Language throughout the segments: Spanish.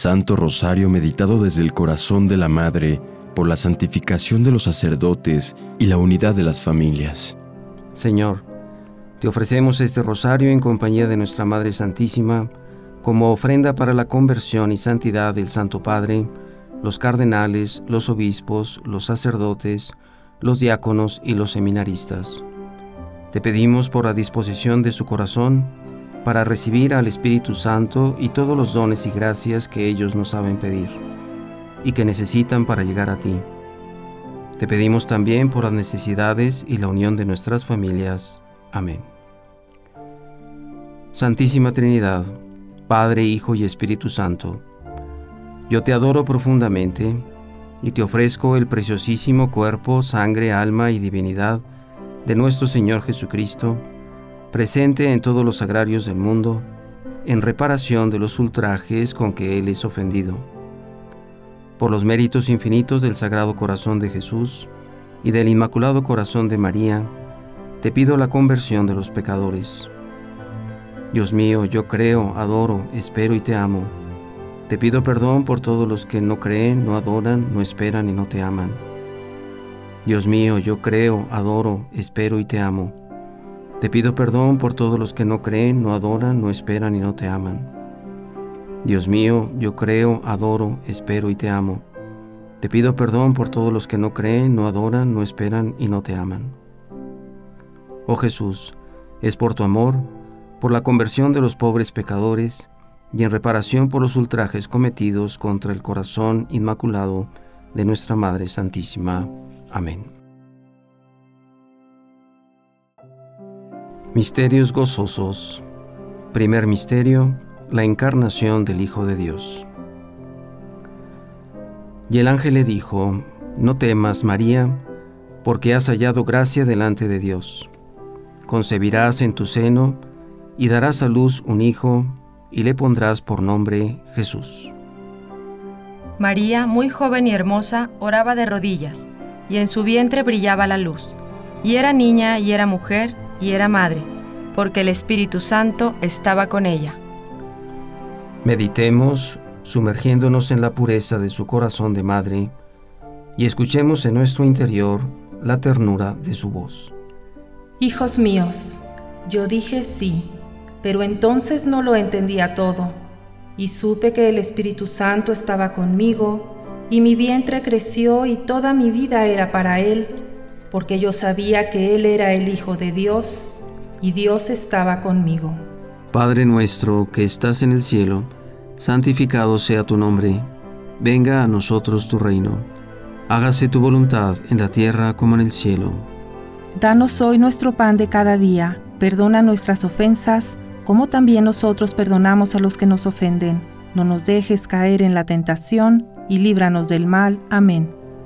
Santo Rosario meditado desde el corazón de la Madre por la santificación de los sacerdotes y la unidad de las familias. Señor, te ofrecemos este rosario en compañía de nuestra Madre Santísima, como ofrenda para la conversión y santidad del Santo Padre, los cardenales, los obispos, los sacerdotes, los diáconos y los seminaristas. Te pedimos por la disposición de su corazón, para recibir al Espíritu Santo y todos los dones y gracias que ellos nos saben pedir y que necesitan para llegar a ti. Te pedimos también por las necesidades y la unión de nuestras familias. Amén. Santísima Trinidad, Padre, Hijo y Espíritu Santo, yo te adoro profundamente y te ofrezco el preciosísimo cuerpo, sangre, alma y divinidad de nuestro Señor Jesucristo, presente en todos los sagrarios del mundo, en reparación de los ultrajes con que Él es ofendido. Por los méritos infinitos del Sagrado Corazón de Jesús y del Inmaculado Corazón de María, te pido la conversión de los pecadores. Dios mío, yo creo, adoro, espero y te amo. Te pido perdón por todos los que no creen, no adoran, no esperan y no te aman. Dios mío, yo creo, adoro, espero y te amo. Te pido perdón por todos los que no creen, no adoran, no esperan y no te aman. Dios mío, yo creo, adoro, espero y te amo. Te pido perdón por todos los que no creen, no adoran, no esperan y no te aman. Oh Jesús, es por tu amor, por la conversión de los pobres pecadores y en reparación por los ultrajes cometidos contra el corazón inmaculado de nuestra Madre Santísima. Amén. Misterios gozosos. Primer misterio, la encarnación del Hijo de Dios. Y el ángel le dijo, No temas, María, porque has hallado gracia delante de Dios. Concebirás en tu seno y darás a luz un hijo y le pondrás por nombre Jesús. María, muy joven y hermosa, oraba de rodillas, y en su vientre brillaba la luz. Y era niña y era mujer, y era madre, porque el Espíritu Santo estaba con ella. Meditemos sumergiéndonos en la pureza de su corazón de madre y escuchemos en nuestro interior la ternura de su voz. Hijos míos, yo dije sí, pero entonces no lo entendía todo, y supe que el Espíritu Santo estaba conmigo, y mi vientre creció y toda mi vida era para Él porque yo sabía que Él era el Hijo de Dios y Dios estaba conmigo. Padre nuestro que estás en el cielo, santificado sea tu nombre, venga a nosotros tu reino, hágase tu voluntad en la tierra como en el cielo. Danos hoy nuestro pan de cada día, perdona nuestras ofensas, como también nosotros perdonamos a los que nos ofenden. No nos dejes caer en la tentación, y líbranos del mal. Amén.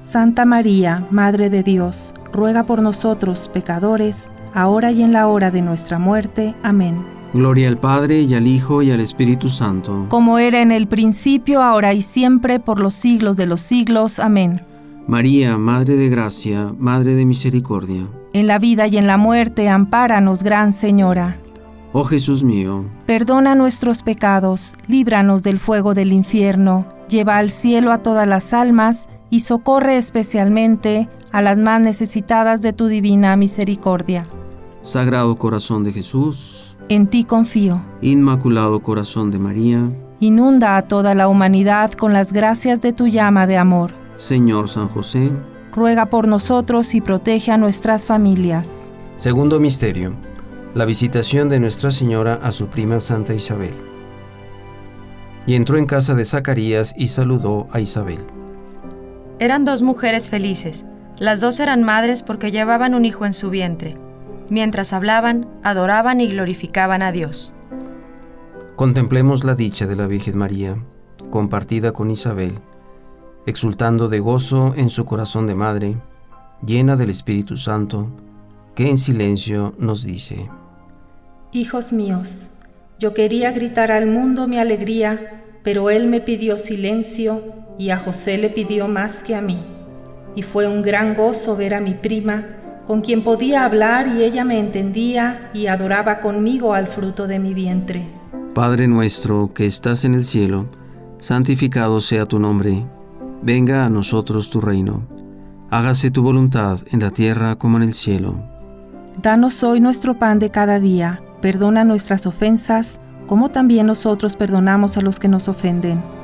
Santa María, Madre de Dios, ruega por nosotros pecadores, ahora y en la hora de nuestra muerte. Amén. Gloria al Padre y al Hijo y al Espíritu Santo. Como era en el principio, ahora y siempre, por los siglos de los siglos. Amén. María, Madre de Gracia, Madre de Misericordia. En la vida y en la muerte, ampáranos, Gran Señora. Oh Jesús mío, perdona nuestros pecados, líbranos del fuego del infierno, lleva al cielo a todas las almas y socorre especialmente a las más necesitadas de tu divina misericordia. Sagrado Corazón de Jesús, en ti confío. Inmaculado Corazón de María, inunda a toda la humanidad con las gracias de tu llama de amor. Señor San José, ruega por nosotros y protege a nuestras familias. Segundo Misterio. La visitación de Nuestra Señora a su prima Santa Isabel. Y entró en casa de Zacarías y saludó a Isabel. Eran dos mujeres felices. Las dos eran madres porque llevaban un hijo en su vientre. Mientras hablaban, adoraban y glorificaban a Dios. Contemplemos la dicha de la Virgen María, compartida con Isabel exultando de gozo en su corazón de madre, llena del Espíritu Santo, que en silencio nos dice, Hijos míos, yo quería gritar al mundo mi alegría, pero él me pidió silencio y a José le pidió más que a mí. Y fue un gran gozo ver a mi prima, con quien podía hablar y ella me entendía y adoraba conmigo al fruto de mi vientre. Padre nuestro que estás en el cielo, santificado sea tu nombre Venga a nosotros tu reino. Hágase tu voluntad en la tierra como en el cielo. Danos hoy nuestro pan de cada día. Perdona nuestras ofensas, como también nosotros perdonamos a los que nos ofenden.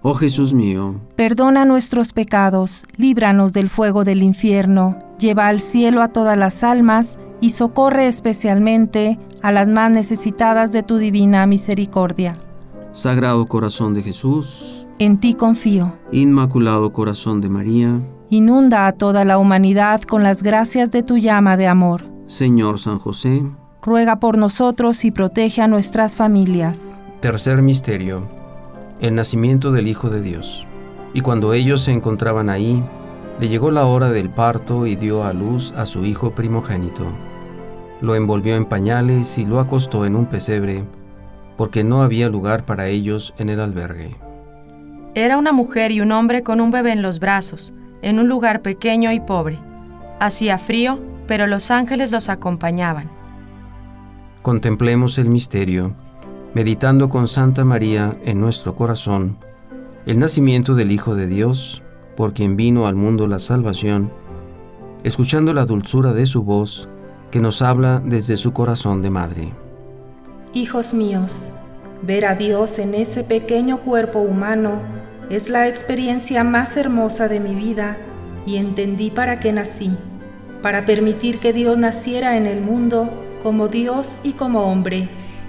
Oh Jesús mío, perdona nuestros pecados, líbranos del fuego del infierno, lleva al cielo a todas las almas y socorre especialmente a las más necesitadas de tu divina misericordia. Sagrado Corazón de Jesús, en ti confío. Inmaculado Corazón de María, inunda a toda la humanidad con las gracias de tu llama de amor. Señor San José, ruega por nosotros y protege a nuestras familias. Tercer Misterio el nacimiento del Hijo de Dios. Y cuando ellos se encontraban ahí, le llegó la hora del parto y dio a luz a su hijo primogénito. Lo envolvió en pañales y lo acostó en un pesebre, porque no había lugar para ellos en el albergue. Era una mujer y un hombre con un bebé en los brazos, en un lugar pequeño y pobre. Hacía frío, pero los ángeles los acompañaban. Contemplemos el misterio meditando con Santa María en nuestro corazón el nacimiento del Hijo de Dios, por quien vino al mundo la salvación, escuchando la dulzura de su voz que nos habla desde su corazón de madre. Hijos míos, ver a Dios en ese pequeño cuerpo humano es la experiencia más hermosa de mi vida y entendí para qué nací, para permitir que Dios naciera en el mundo como Dios y como hombre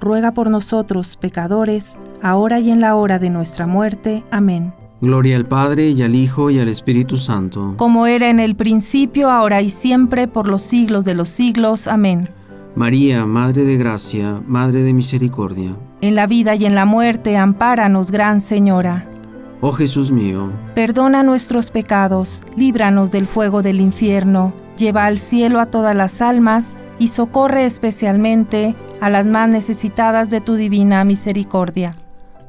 ruega por nosotros pecadores, ahora y en la hora de nuestra muerte. Amén. Gloria al Padre y al Hijo y al Espíritu Santo. Como era en el principio, ahora y siempre, por los siglos de los siglos. Amén. María, Madre de Gracia, Madre de Misericordia. En la vida y en la muerte, ampáranos, Gran Señora. Oh Jesús mío, perdona nuestros pecados, líbranos del fuego del infierno, lleva al cielo a todas las almas y socorre especialmente a las más necesitadas de tu divina misericordia.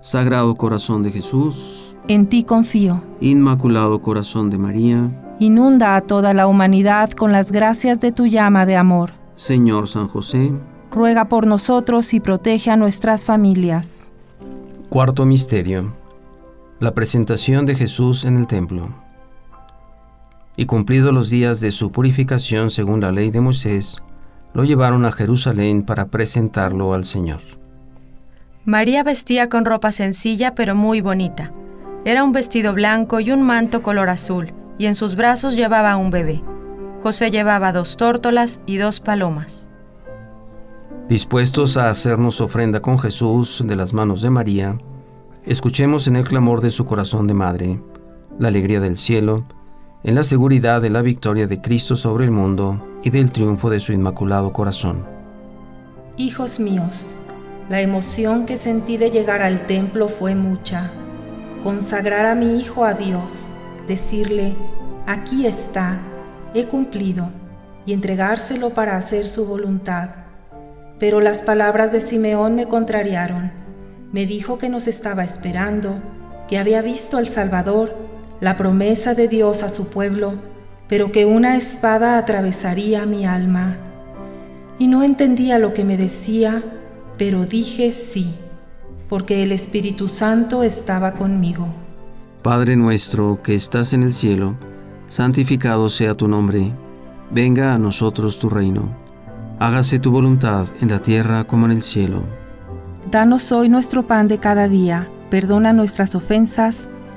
Sagrado Corazón de Jesús, en ti confío. Inmaculado Corazón de María, inunda a toda la humanidad con las gracias de tu llama de amor. Señor San José, ruega por nosotros y protege a nuestras familias. Cuarto Misterio. La presentación de Jesús en el templo. Y cumplidos los días de su purificación según la ley de Moisés, lo llevaron a Jerusalén para presentarlo al Señor. María vestía con ropa sencilla pero muy bonita era un vestido blanco y un manto color azul, y en sus brazos llevaba un bebé. José llevaba dos tórtolas y dos palomas. Dispuestos a hacernos ofrenda con Jesús de las manos de María, escuchemos en el clamor de su corazón de madre, la alegría del cielo, en la seguridad de la victoria de Cristo sobre el mundo y del triunfo de su inmaculado corazón. Hijos míos, la emoción que sentí de llegar al templo fue mucha consagrar a mi Hijo a Dios, decirle, aquí está, he cumplido, y entregárselo para hacer su voluntad. Pero las palabras de Simeón me contrariaron. Me dijo que nos estaba esperando, que había visto al Salvador, la promesa de Dios a su pueblo, pero que una espada atravesaría mi alma. Y no entendía lo que me decía, pero dije sí porque el Espíritu Santo estaba conmigo. Padre nuestro que estás en el cielo, santificado sea tu nombre, venga a nosotros tu reino, hágase tu voluntad en la tierra como en el cielo. Danos hoy nuestro pan de cada día, perdona nuestras ofensas,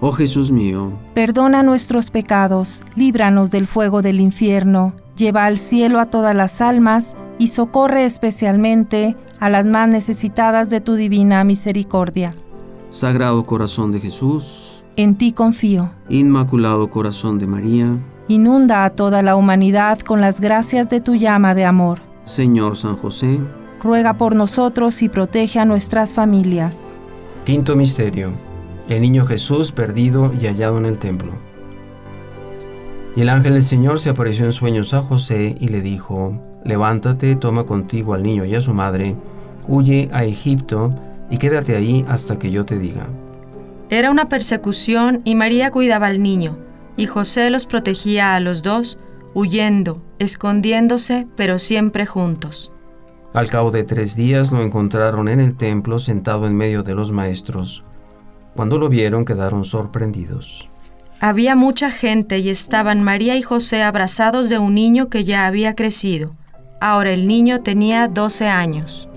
Oh Jesús mío, perdona nuestros pecados, líbranos del fuego del infierno, lleva al cielo a todas las almas y socorre especialmente a las más necesitadas de tu divina misericordia. Sagrado Corazón de Jesús, en ti confío. Inmaculado Corazón de María, inunda a toda la humanidad con las gracias de tu llama de amor. Señor San José, ruega por nosotros y protege a nuestras familias. Quinto Misterio. El niño Jesús perdido y hallado en el templo. Y el ángel del Señor se apareció en sueños a José y le dijo, Levántate, toma contigo al niño y a su madre, huye a Egipto y quédate ahí hasta que yo te diga. Era una persecución y María cuidaba al niño, y José los protegía a los dos, huyendo, escondiéndose, pero siempre juntos. Al cabo de tres días lo encontraron en el templo sentado en medio de los maestros. Cuando lo vieron quedaron sorprendidos. Había mucha gente y estaban María y José abrazados de un niño que ya había crecido. Ahora el niño tenía doce años.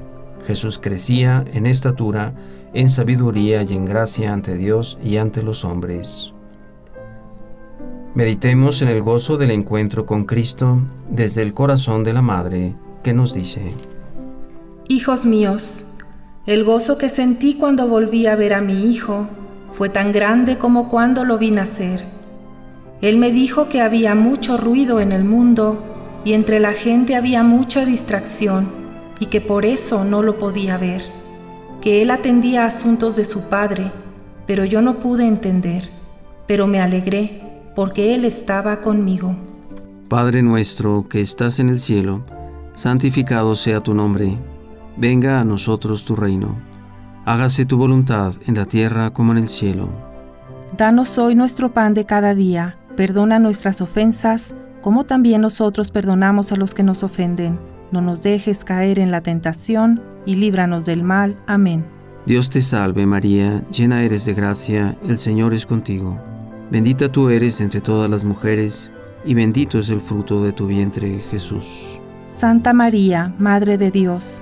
Jesús crecía en estatura en sabiduría y en gracia ante Dios y ante los hombres. Meditemos en el gozo del encuentro con Cristo desde el corazón de la Madre, que nos dice, Hijos míos, el gozo que sentí cuando volví a ver a mi hijo fue tan grande como cuando lo vi nacer. Él me dijo que había mucho ruido en el mundo y entre la gente había mucha distracción y que por eso no lo podía ver que él atendía asuntos de su padre, pero yo no pude entender, pero me alegré porque él estaba conmigo. Padre nuestro que estás en el cielo, santificado sea tu nombre, venga a nosotros tu reino, hágase tu voluntad en la tierra como en el cielo. Danos hoy nuestro pan de cada día, perdona nuestras ofensas, como también nosotros perdonamos a los que nos ofenden no nos dejes caer en la tentación, y líbranos del mal. Amén. Dios te salve María, llena eres de gracia, el Señor es contigo. Bendita tú eres entre todas las mujeres, y bendito es el fruto de tu vientre, Jesús. Santa María, Madre de Dios,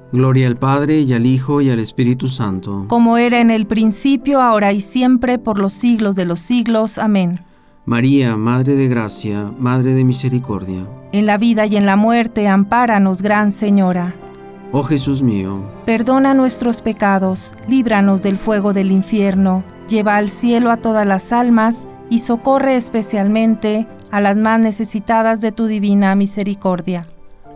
Gloria al Padre y al Hijo y al Espíritu Santo. Como era en el principio, ahora y siempre, por los siglos de los siglos. Amén. María, Madre de Gracia, Madre de Misericordia. En la vida y en la muerte, ampáranos, Gran Señora. Oh Jesús mío, perdona nuestros pecados, líbranos del fuego del infierno, lleva al cielo a todas las almas, y socorre especialmente a las más necesitadas de tu divina misericordia.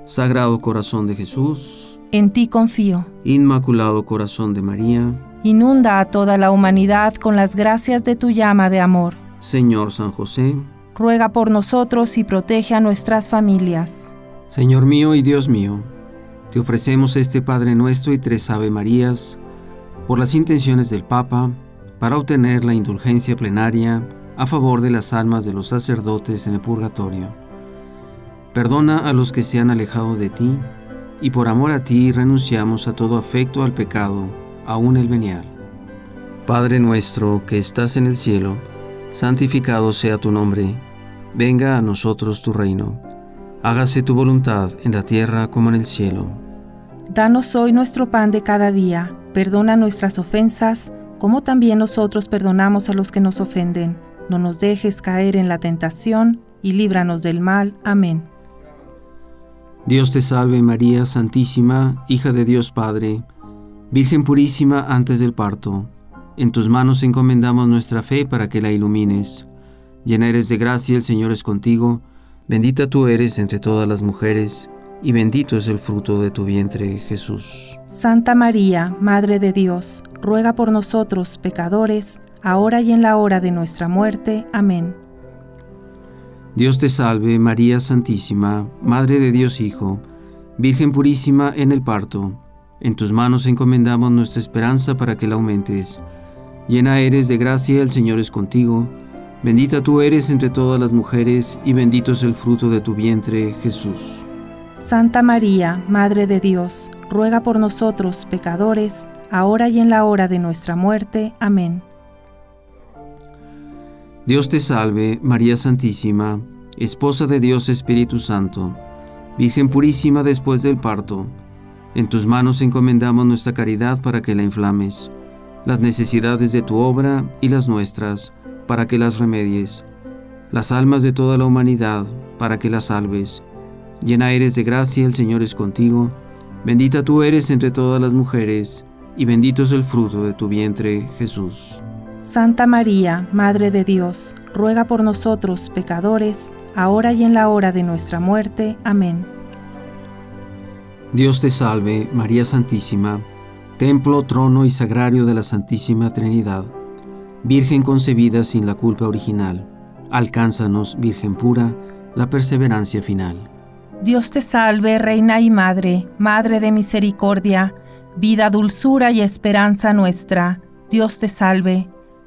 Sagrado Corazón de Jesús, en ti confío. Inmaculado Corazón de María, inunda a toda la humanidad con las gracias de tu llama de amor. Señor San José, ruega por nosotros y protege a nuestras familias. Señor mío y Dios mío, te ofrecemos este Padre nuestro y tres Ave Marías por las intenciones del Papa para obtener la indulgencia plenaria a favor de las almas de los sacerdotes en el purgatorio. Perdona a los que se han alejado de ti, y por amor a ti renunciamos a todo afecto al pecado, aun el venial. Padre nuestro que estás en el cielo, santificado sea tu nombre, venga a nosotros tu reino, hágase tu voluntad en la tierra como en el cielo. Danos hoy nuestro pan de cada día, perdona nuestras ofensas, como también nosotros perdonamos a los que nos ofenden no nos dejes caer en la tentación y líbranos del mal. Amén. Dios te salve María Santísima, hija de Dios Padre, Virgen purísima antes del parto. En tus manos encomendamos nuestra fe para que la ilumines. Llena eres de gracia, el Señor es contigo, bendita tú eres entre todas las mujeres, y bendito es el fruto de tu vientre, Jesús. Santa María, Madre de Dios, ruega por nosotros pecadores, ahora y en la hora de nuestra muerte. Amén. Dios te salve, María Santísima, Madre de Dios Hijo, Virgen purísima en el parto. En tus manos encomendamos nuestra esperanza para que la aumentes. Llena eres de gracia, el Señor es contigo. Bendita tú eres entre todas las mujeres, y bendito es el fruto de tu vientre, Jesús. Santa María, Madre de Dios, ruega por nosotros pecadores, ahora y en la hora de nuestra muerte. Amén. Dios te salve, María Santísima, Esposa de Dios Espíritu Santo, Virgen purísima después del parto. En tus manos encomendamos nuestra caridad para que la inflames, las necesidades de tu obra y las nuestras, para que las remedies, las almas de toda la humanidad, para que las salves. Llena eres de gracia, el Señor es contigo, bendita tú eres entre todas las mujeres, y bendito es el fruto de tu vientre, Jesús. Santa María, Madre de Dios, ruega por nosotros pecadores, ahora y en la hora de nuestra muerte. Amén. Dios te salve, María Santísima, templo, trono y sagrario de la Santísima Trinidad, Virgen concebida sin la culpa original. Alcánzanos, Virgen pura, la perseverancia final. Dios te salve, Reina y Madre, Madre de misericordia, vida, dulzura y esperanza nuestra. Dios te salve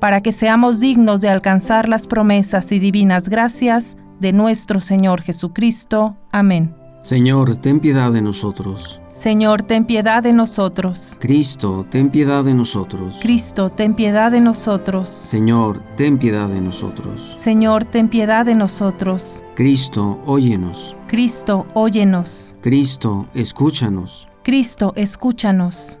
para que seamos dignos de alcanzar las promesas y divinas gracias de nuestro Señor Jesucristo. Amén. Señor, ten piedad de nosotros. Señor, ten piedad de nosotros. Cristo, ten piedad de nosotros. Cristo, ten piedad de nosotros. Señor, ten piedad de nosotros. Señor, ten piedad de nosotros. Cristo, óyenos. Cristo, óyenos. Cristo, escúchanos. Cristo, escúchanos.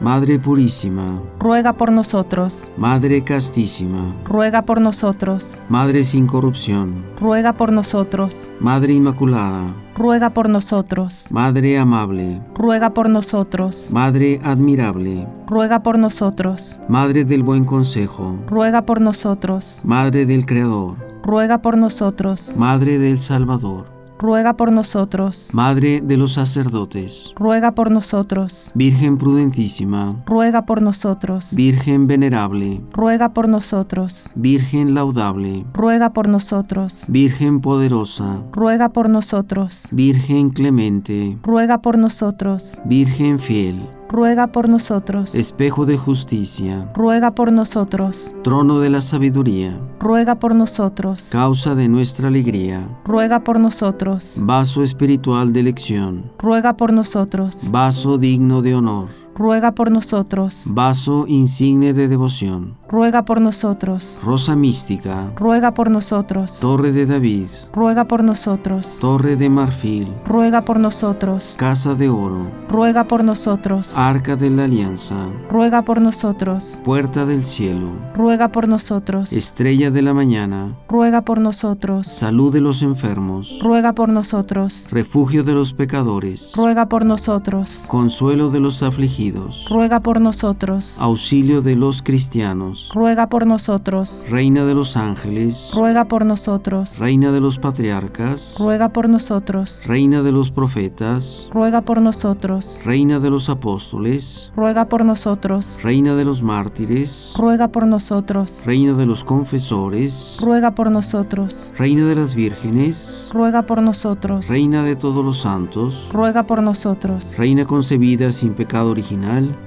Madre Purísima, ruega por nosotros. Madre Castísima, ruega por nosotros. Madre sin corrupción, ruega por nosotros. Madre Inmaculada, ruega por nosotros. Madre amable, ruega por nosotros. Madre admirable, ruega por nosotros. Madre del buen consejo, ruega por nosotros. Madre del Creador, ruega por nosotros. Madre del Salvador, ruega por nosotros. Madre de los sacerdotes, ruega por nosotros. Virgen prudentísima, ruega por nosotros. Virgen venerable, ruega por nosotros. Virgen laudable, ruega por nosotros. Virgen poderosa, ruega por nosotros. Virgen clemente, ruega por nosotros. Virgen fiel, ruega por nosotros. Espejo de justicia, ruega por nosotros. Trono de la sabiduría, ruega por nosotros. Causa de nuestra alegría, ruega por nosotros. Vaso espiritual de elección, ruega por nosotros. Vaso digno de honor, ruega por nosotros. Vaso insigne de devoción, ruega por nosotros. Rosa mística, ruega por nosotros. Torre de David, ruega por nosotros. Torre de marfil, ruega por nosotros. Casa de oro, ruega por nosotros. Arca de la alianza, ruega por nosotros. Puerta del cielo, ruega por nosotros. Estrella de la mañana, ruega por nosotros. Salud de los enfermos, ruega por nosotros. Refugio de los pecadores, ruega por nosotros. Consuelo de los afligidos, ruega por nosotros. Auxilio de los cristianos, ruega por nosotros. Reina de los ángeles, ruega por nosotros. Reina de los patriarcas, ruega por nosotros. Reina de los profetas, ruega por nosotros. Reina de los apóstoles, ruega por nosotros. Reina de los mártires, ruega por nosotros. Reina de los confesores, ruega por nosotros. Reina de las vírgenes, ruega por nosotros. Reina de todos los santos, ruega por nosotros. Reina concebida sin pecado original,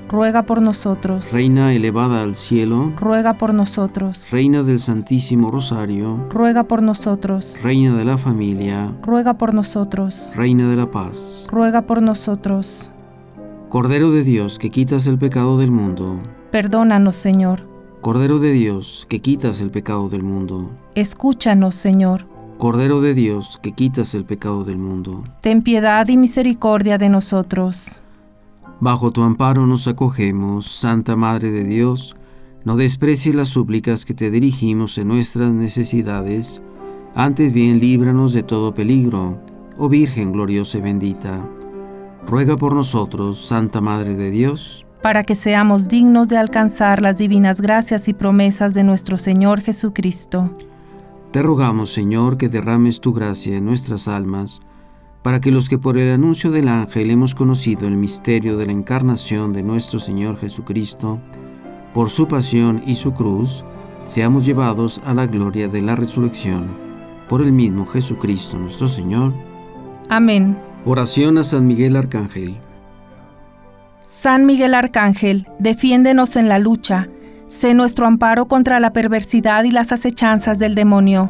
ruega por nosotros. Reina elevada al cielo, ruega por nosotros. Reina del Santísimo Rosario, ruega por nosotros. Reina de la familia, ruega por nosotros. Reina de la paz, ruega por nosotros. Cordero de Dios que quitas el pecado del mundo, perdónanos, Señor. Cordero de Dios que quitas el pecado del mundo, escúchanos, Señor. Cordero de Dios que quitas el pecado del mundo, ten piedad y misericordia de nosotros. Bajo tu amparo nos acogemos, Santa Madre de Dios, no desprecies las súplicas que te dirigimos en nuestras necesidades, antes bien líbranos de todo peligro, oh Virgen gloriosa y bendita. Ruega por nosotros, Santa Madre de Dios, para que seamos dignos de alcanzar las divinas gracias y promesas de nuestro Señor Jesucristo. Te rogamos, Señor, que derrames tu gracia en nuestras almas, para que los que por el anuncio del ángel hemos conocido el misterio de la encarnación de nuestro Señor Jesucristo, por su pasión y su cruz, seamos llevados a la gloria de la resurrección. Por el mismo Jesucristo nuestro Señor. Amén. Oración a San Miguel Arcángel. San Miguel Arcángel, defiéndenos en la lucha, sé nuestro amparo contra la perversidad y las acechanzas del demonio.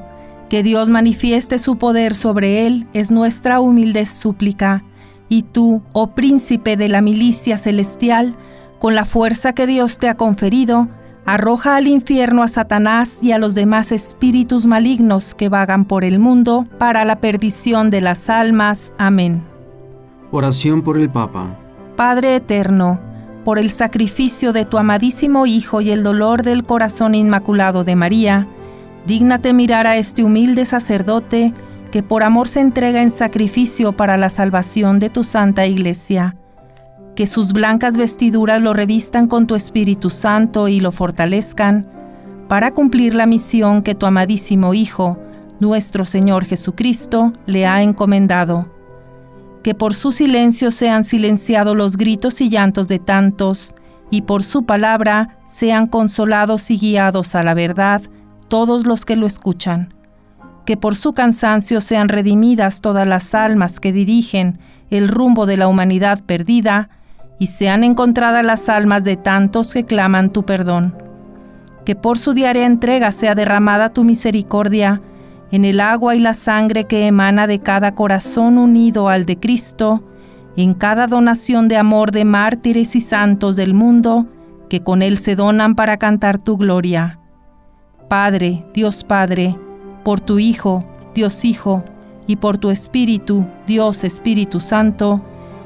Que Dios manifieste su poder sobre él es nuestra humilde súplica. Y tú, oh príncipe de la milicia celestial, con la fuerza que Dios te ha conferido, Arroja al infierno a Satanás y a los demás espíritus malignos que vagan por el mundo para la perdición de las almas. Amén. Oración por el Papa. Padre eterno, por el sacrificio de tu amadísimo Hijo y el dolor del corazón inmaculado de María, dígnate mirar a este humilde sacerdote que por amor se entrega en sacrificio para la salvación de tu santa iglesia que sus blancas vestiduras lo revistan con tu Espíritu Santo y lo fortalezcan, para cumplir la misión que tu amadísimo Hijo, nuestro Señor Jesucristo, le ha encomendado. Que por su silencio sean silenciados los gritos y llantos de tantos, y por su palabra sean consolados y guiados a la verdad todos los que lo escuchan. Que por su cansancio sean redimidas todas las almas que dirigen el rumbo de la humanidad perdida, y sean encontradas las almas de tantos que claman tu perdón. Que por su diaria entrega sea derramada tu misericordia en el agua y la sangre que emana de cada corazón unido al de Cristo, en cada donación de amor de mártires y santos del mundo, que con él se donan para cantar tu gloria. Padre, Dios Padre, por tu Hijo, Dios Hijo, y por tu Espíritu, Dios Espíritu Santo,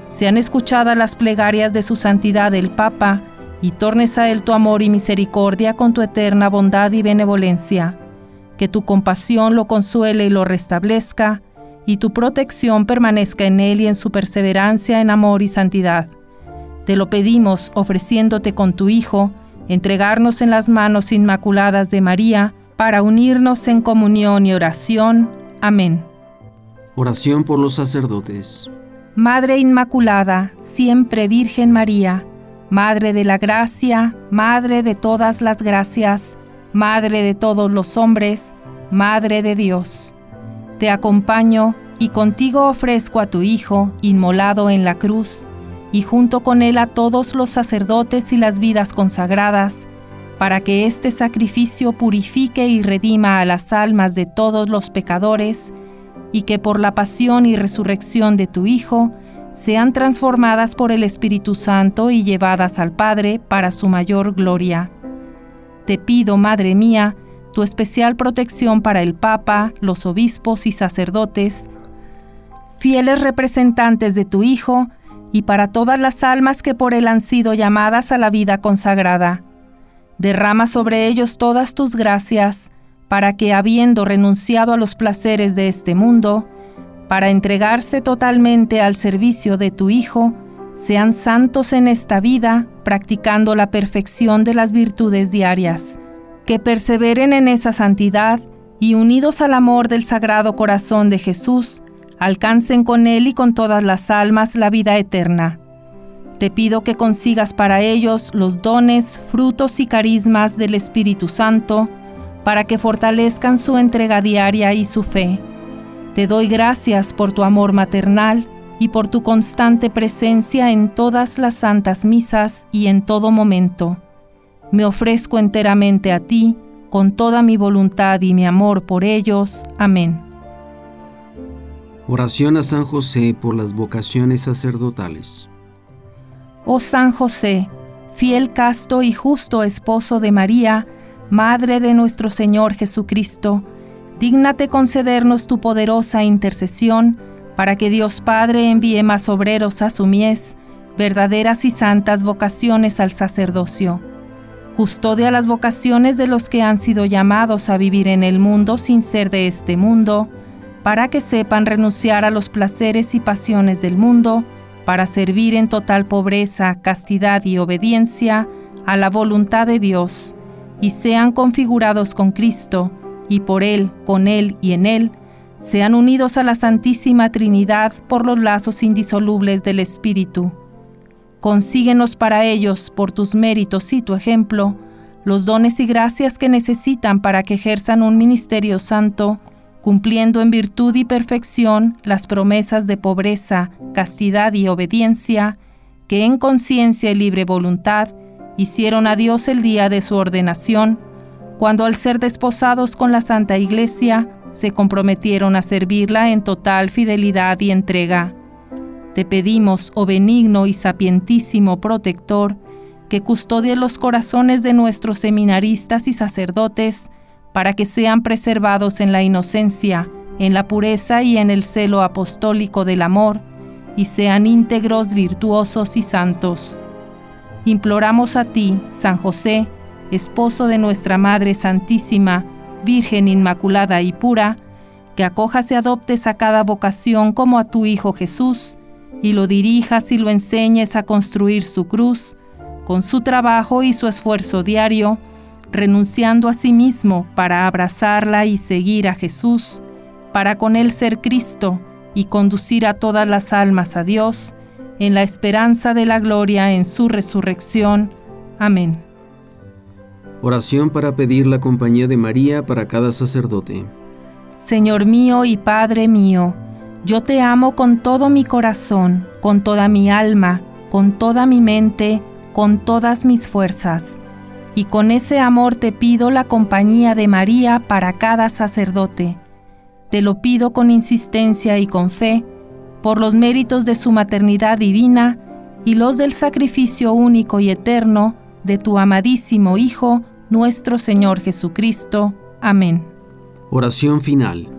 sean escuchadas las plegarias de su santidad el Papa, y tornes a él tu amor y misericordia con tu eterna bondad y benevolencia. Que tu compasión lo consuele y lo restablezca, y tu protección permanezca en él y en su perseverancia en amor y santidad. Te lo pedimos ofreciéndote con tu Hijo, entregarnos en las manos inmaculadas de María, para unirnos en comunión y oración. Amén. Oración por los sacerdotes. Madre Inmaculada, siempre Virgen María, Madre de la Gracia, Madre de todas las gracias, Madre de todos los hombres, Madre de Dios. Te acompaño y contigo ofrezco a tu Hijo, inmolado en la cruz, y junto con él a todos los sacerdotes y las vidas consagradas, para que este sacrificio purifique y redima a las almas de todos los pecadores, y que por la pasión y resurrección de tu Hijo sean transformadas por el Espíritu Santo y llevadas al Padre para su mayor gloria. Te pido, Madre mía, tu especial protección para el Papa, los obispos y sacerdotes, fieles representantes de tu Hijo, y para todas las almas que por él han sido llamadas a la vida consagrada. Derrama sobre ellos todas tus gracias, para que habiendo renunciado a los placeres de este mundo, para entregarse totalmente al servicio de tu Hijo, sean santos en esta vida, practicando la perfección de las virtudes diarias, que perseveren en esa santidad y unidos al amor del Sagrado Corazón de Jesús, alcancen con Él y con todas las almas la vida eterna. Te pido que consigas para ellos los dones, frutos y carismas del Espíritu Santo, para que fortalezcan su entrega diaria y su fe. Te doy gracias por tu amor maternal y por tu constante presencia en todas las santas misas y en todo momento. Me ofrezco enteramente a ti, con toda mi voluntad y mi amor por ellos. Amén. Oración a San José por las vocaciones sacerdotales. Oh San José, fiel, casto y justo esposo de María, Madre de nuestro Señor Jesucristo, dígnate concedernos tu poderosa intercesión para que Dios Padre envíe más obreros a su mies, verdaderas y santas vocaciones al sacerdocio. Custodia las vocaciones de los que han sido llamados a vivir en el mundo sin ser de este mundo, para que sepan renunciar a los placeres y pasiones del mundo, para servir en total pobreza, castidad y obediencia a la voluntad de Dios y sean configurados con Cristo, y por Él, con Él y en Él, sean unidos a la Santísima Trinidad por los lazos indisolubles del Espíritu. Consíguenos para ellos, por tus méritos y tu ejemplo, los dones y gracias que necesitan para que ejerzan un ministerio santo, cumpliendo en virtud y perfección las promesas de pobreza, castidad y obediencia, que en conciencia y libre voluntad hicieron a Dios el día de su ordenación, cuando al ser desposados con la Santa Iglesia, se comprometieron a servirla en total fidelidad y entrega. Te pedimos, oh benigno y sapientísimo protector, que custodie los corazones de nuestros seminaristas y sacerdotes, para que sean preservados en la inocencia, en la pureza y en el celo apostólico del amor, y sean íntegros, virtuosos y santos. Imploramos a ti, San José, esposo de nuestra Madre Santísima, Virgen Inmaculada y pura, que acojas y adoptes a cada vocación como a tu Hijo Jesús, y lo dirijas y lo enseñes a construir su cruz, con su trabajo y su esfuerzo diario, renunciando a sí mismo para abrazarla y seguir a Jesús, para con él ser Cristo y conducir a todas las almas a Dios, en la esperanza de la gloria en su resurrección. Amén. Oración para pedir la compañía de María para cada sacerdote. Señor mío y Padre mío, yo te amo con todo mi corazón, con toda mi alma, con toda mi mente, con todas mis fuerzas. Y con ese amor te pido la compañía de María para cada sacerdote. Te lo pido con insistencia y con fe, por los méritos de su maternidad divina y los del sacrificio único y eterno de tu amadísimo Hijo, nuestro Señor Jesucristo. Amén. Oración final.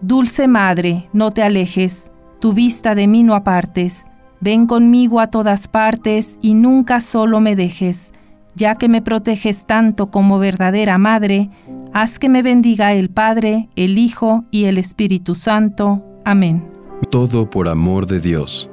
Dulce Madre, no te alejes, tu vista de mí no apartes, ven conmigo a todas partes y nunca solo me dejes, ya que me proteges tanto como verdadera Madre, haz que me bendiga el Padre, el Hijo y el Espíritu Santo. Amén. Todo por amor de Dios.